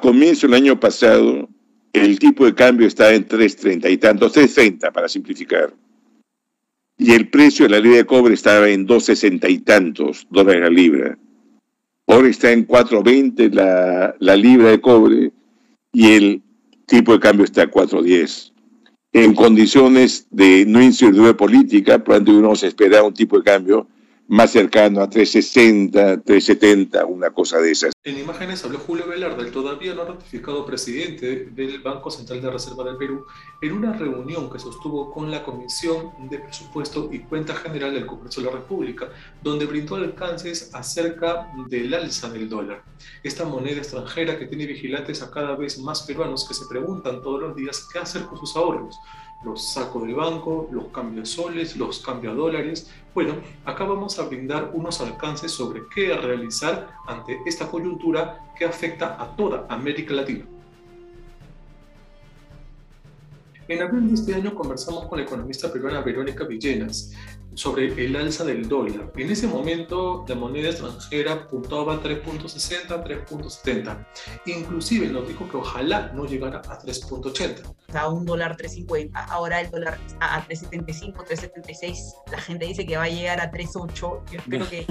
comienzo del año pasado, el tipo de cambio estaba en 3.30 y tantos, 3.30 para simplificar. Y el precio de la libra de cobre estaba en 2.60 y tantos dólares la libra. Ahora está en 4.20 la, la libra de cobre y el tipo de cambio está a 4.10. En condiciones de no incertidumbre política, probablemente uno se espera un tipo de cambio más cercano a 360, 370, una cosa de esas. En imágenes habló Julio Velarde, el todavía no ratificado presidente del Banco Central de Reserva del Perú, en una reunión que sostuvo con la Comisión de Presupuesto y Cuenta General del Congreso de la República, donde brindó alcances acerca del alza del dólar. Esta moneda extranjera que tiene vigilantes a cada vez más peruanos que se preguntan todos los días qué hacer con sus ahorros los saco del banco, los cambio soles, los cambio a dólares. Bueno, acá vamos a brindar unos alcances sobre qué realizar ante esta coyuntura que afecta a toda América Latina. En abril de este año conversamos con la economista peruana Verónica Villenas sobre el alza del dólar. En ese momento la moneda extranjera puntaba a 3.60, 3.70. Inclusive nos dijo que ojalá no llegara a 3.80. A un dólar 3.50, ahora el dólar está a 3.75, 3.76. La gente dice que va a llegar a 3.8. Yo espero que,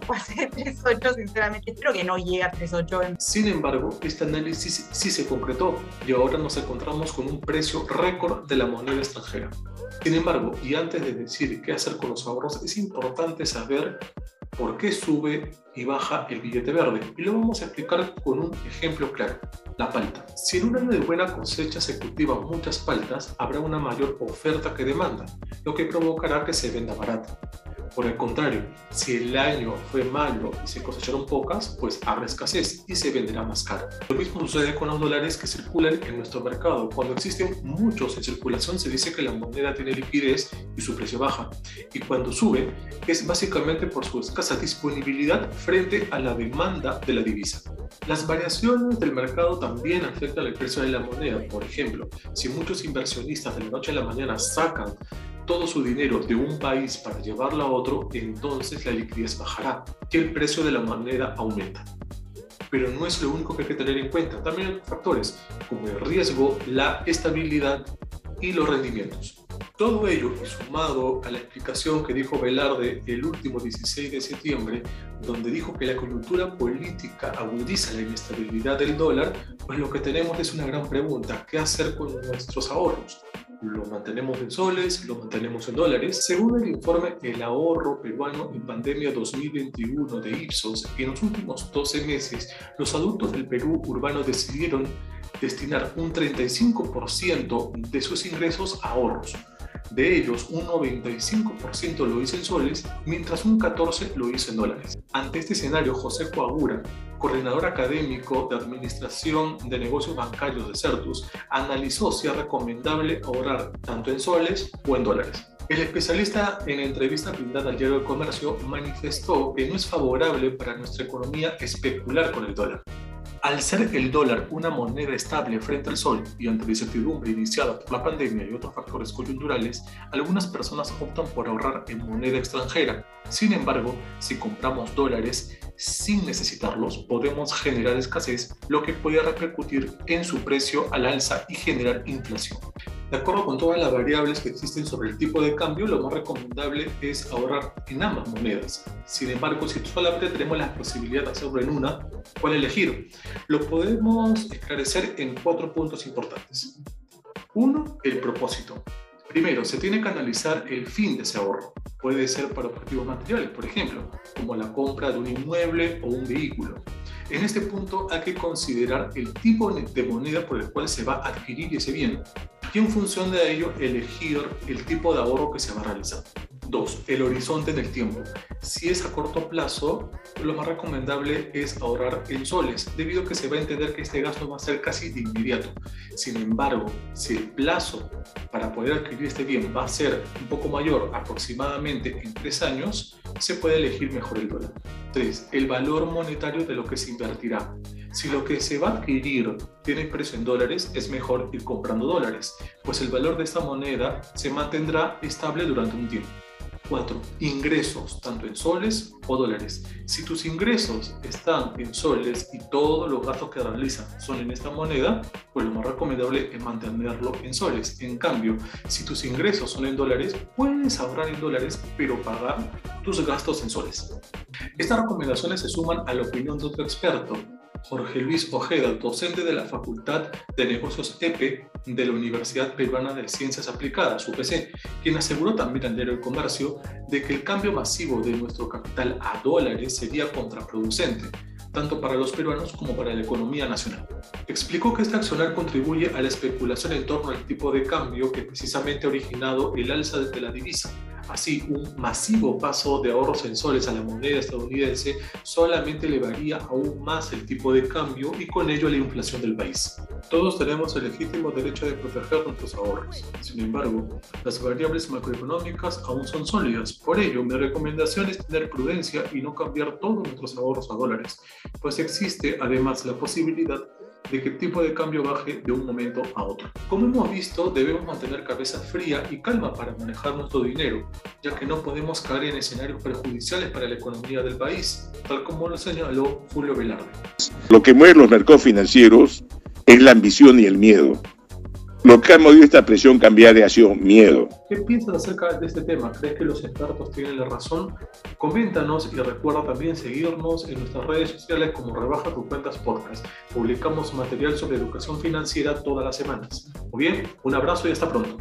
pase de 3.8, sinceramente. Espero que no llegue a 3.8. Sin embargo, este análisis sí se concretó y ahora nos encontramos con un precio récord de la moneda extranjera. Sin embargo, y antes de decir qué hacer con los ahorros, es importante saber por qué sube y baja el billete verde. Y lo vamos a explicar con un ejemplo claro, la palta. Si en un año de buena cosecha se cultivan muchas paltas, habrá una mayor oferta que demanda, lo que provocará que se venda barato. Por el contrario, si el año fue malo y se cosecharon pocas, pues habrá escasez y se venderá más caro. Lo mismo sucede con los dólares que circulan en nuestro mercado. Cuando existen muchos en circulación se dice que la moneda tiene liquidez y su precio baja. Y cuando sube es básicamente por su escasa disponibilidad frente a la demanda de la divisa. Las variaciones del mercado también afectan el precio de la moneda. Por ejemplo, si muchos inversionistas de la noche a la mañana sacan todo su dinero de un país para llevarlo a otro, entonces la liquidez bajará y el precio de la moneda aumenta. Pero no es lo único que hay que tener en cuenta. También hay factores como el riesgo, la estabilidad y los rendimientos. Todo ello, sumado a la explicación que dijo Velarde el último 16 de septiembre, donde dijo que la coyuntura política agudiza la inestabilidad del dólar, pues lo que tenemos es una gran pregunta, ¿qué hacer con nuestros ahorros? Lo mantenemos en soles, lo mantenemos en dólares. Según el informe El ahorro peruano en pandemia 2021 de Ipsos, en los últimos 12 meses, los adultos del Perú urbano decidieron destinar un 35% de sus ingresos a ahorros. De ellos, un 95% lo hizo en soles, mientras un 14% lo hizo en dólares. Ante este escenario, José Coagura, coordinador académico de Administración de Negocios Bancarios de CERTUS, analizó si es recomendable ahorrar tanto en soles o en dólares. El especialista en entrevista brindada al diario del comercio manifestó que no es favorable para nuestra economía especular con el dólar. Al ser el dólar una moneda estable frente al sol y ante la incertidumbre iniciada por la pandemia y otros factores coyunturales, algunas personas optan por ahorrar en moneda extranjera. Sin embargo, si compramos dólares sin necesitarlos, podemos generar escasez, lo que puede repercutir en su precio al alza y generar inflación. De acuerdo con todas las variables que existen sobre el tipo de cambio, lo más recomendable es ahorrar en ambas monedas. Sin embargo, si solamente tenemos la posibilidad de hacerlo en una, ¿cuál elegir? Lo podemos esclarecer en cuatro puntos importantes. Uno, el propósito. Primero, se tiene que analizar el fin de ese ahorro. Puede ser para objetivos materiales, por ejemplo, como la compra de un inmueble o un vehículo. En este punto hay que considerar el tipo de moneda por el cual se va a adquirir ese bien y en función de ello elegir el tipo de ahorro que se va a realizar. Dos, el horizonte del tiempo. Si es a corto plazo, lo más recomendable es ahorrar en soles, debido a que se va a entender que este gasto va a ser casi de inmediato. Sin embargo, si el plazo para poder adquirir este bien va a ser un poco mayor, aproximadamente en tres años, se puede elegir mejor el dólar. Tres, el valor monetario de lo que se invertirá. Si lo que se va a adquirir tiene precio en dólares, es mejor ir comprando dólares, pues el valor de esta moneda se mantendrá estable durante un tiempo. 4. Ingresos, tanto en soles o dólares. Si tus ingresos están en soles y todos los gastos que realizan son en esta moneda, pues lo más recomendable es mantenerlo en soles. En cambio, si tus ingresos son en dólares, puedes ahorrar en dólares, pero pagar tus gastos en soles. Estas recomendaciones se suman a la opinión de otro experto, Jorge Luis Ojeda, docente de la Facultad de Negocios EPE de la Universidad Peruana de Ciencias Aplicadas, UPC, quien aseguró también al diario El Comercio de que el cambio masivo de nuestro capital a dólares sería contraproducente, tanto para los peruanos como para la economía nacional. Explicó que este accionar contribuye a la especulación en torno al tipo de cambio que precisamente ha originado el alza de la divisa Así, un masivo paso de ahorros en soles a la moneda estadounidense solamente elevaría aún más el tipo de cambio y con ello la inflación del país. Todos tenemos el legítimo derecho de proteger nuestros ahorros. Sin embargo, las variables macroeconómicas aún son sólidas. Por ello, mi recomendación es tener prudencia y no cambiar todos nuestros ahorros a dólares, pues existe además la posibilidad de que el tipo de cambio baje de un momento a otro. Como hemos visto, debemos mantener cabeza fría y calma para manejar nuestro dinero, ya que no podemos caer en escenarios perjudiciales para la economía del país, tal como lo señaló Julio Velarde. Lo que mueve los mercados financieros es la ambición y el miedo. Lo que ha movido esta presión cambiaria ha sido miedo. ¿Qué piensas acerca de este tema? ¿Crees que los expertos tienen la razón? Coméntanos y recuerda también seguirnos en nuestras redes sociales como Rebaja tus cuentas podcast. Publicamos material sobre educación financiera todas las semanas. Muy bien, un abrazo y hasta pronto.